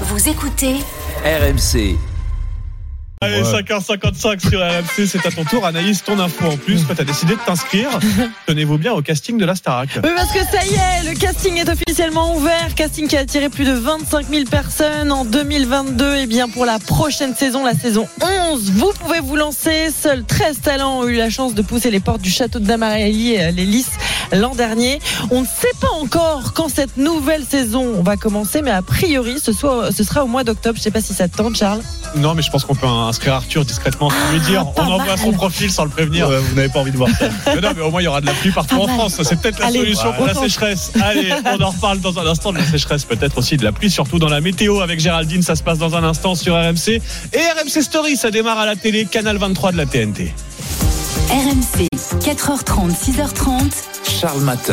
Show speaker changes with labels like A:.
A: Vous écoutez
B: RMC.
C: Allez,
D: Ouais.
C: 5h55 sur RMC, c'est à ton tour. Anaïs, ton info en plus. Toi, t'as décidé de t'inscrire. Tenez-vous bien au casting de la Starac.
E: Oui, parce que ça y est, le casting est officiellement ouvert. Casting qui a attiré plus de 25 000 personnes en 2022. Et bien, pour la prochaine saison, la saison 11, vous pouvez vous lancer. Seuls 13 talents ont eu la chance de pousser les portes du château de Damarelli et les Lys l'an dernier. On ne sait pas encore quand cette nouvelle saison va commencer, mais a priori, ce, soit, ce sera au mois d'octobre. Je sais pas si ça te tente, Charles.
C: Non, mais je pense qu'on peut inscrire Arthur discrètement sans lui dire.
E: pas
C: On envoie
E: mal.
C: son profil sans le prévenir.
D: Ouais, vous n'avez pas envie de voir ça.
C: Mais non, mais au moins, il y aura de la pluie partout en
E: mal.
C: France. C'est peut-être la
E: Allez,
C: solution
E: ouais,
C: pour la sécheresse. Allez, on en reparle dans un instant de la sécheresse, peut-être aussi de la pluie, surtout dans la météo avec Géraldine. Ça se passe dans un instant sur RMC. Et RMC Story, ça démarre à la télé, canal 23 de la TNT.
A: RMC 4h30 6h30
B: Charles Matin.